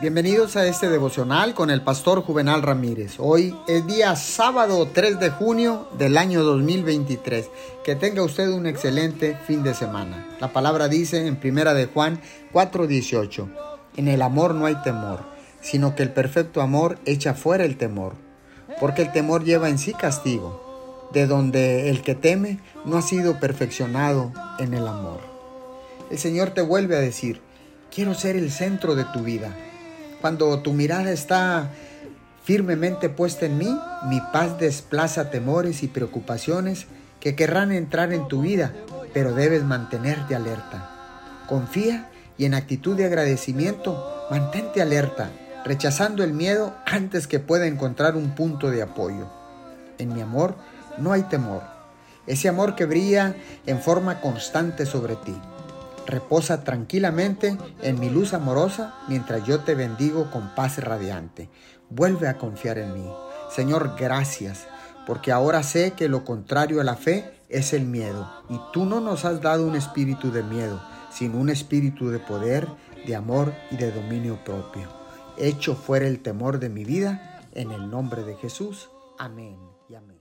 Bienvenidos a este devocional con el pastor Juvenal Ramírez. Hoy es día sábado 3 de junio del año 2023. Que tenga usted un excelente fin de semana. La palabra dice en primera de Juan 4:18, en el amor no hay temor, sino que el perfecto amor echa fuera el temor, porque el temor lleva en sí castigo, de donde el que teme no ha sido perfeccionado en el amor. El Señor te vuelve a decir, quiero ser el centro de tu vida cuando tu mirada está firmemente puesta en mí, mi paz desplaza temores y preocupaciones que querrán entrar en tu vida, pero debes mantenerte alerta. Confía y en actitud de agradecimiento, mantente alerta, rechazando el miedo antes que pueda encontrar un punto de apoyo. En mi amor no hay temor, ese amor que brilla en forma constante sobre ti. Reposa tranquilamente en mi luz amorosa mientras yo te bendigo con paz radiante. Vuelve a confiar en mí. Señor, gracias, porque ahora sé que lo contrario a la fe es el miedo, y tú no nos has dado un espíritu de miedo, sino un espíritu de poder, de amor y de dominio propio. Hecho fuera el temor de mi vida, en el nombre de Jesús. Amén y amén.